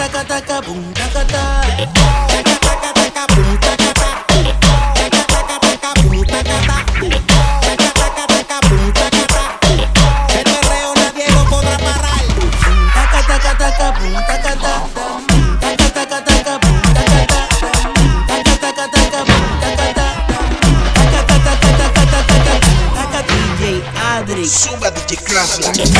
taca, taca, boom, taca, taca. DJ Classic.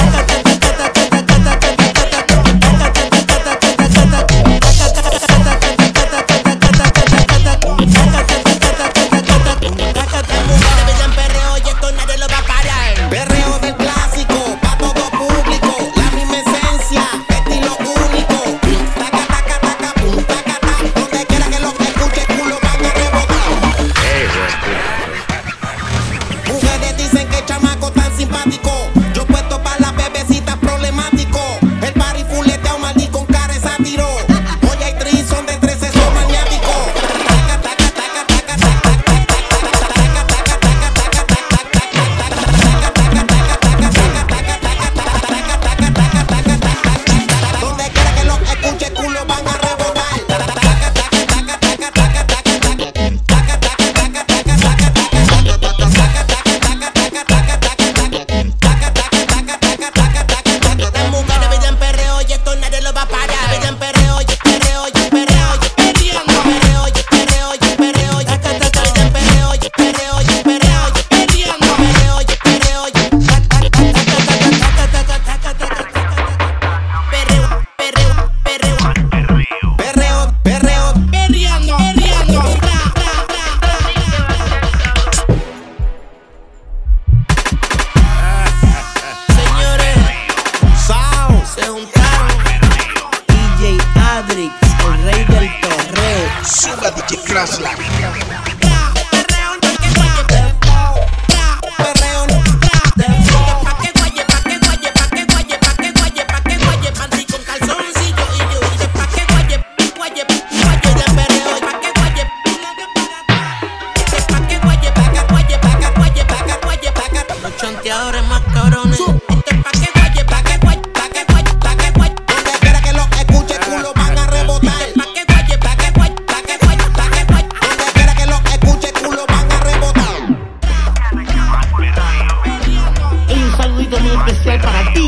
rey del torreo. Suba DJ Crash ahora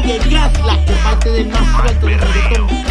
DJ Glass, la que parte del más alto del reggaetón.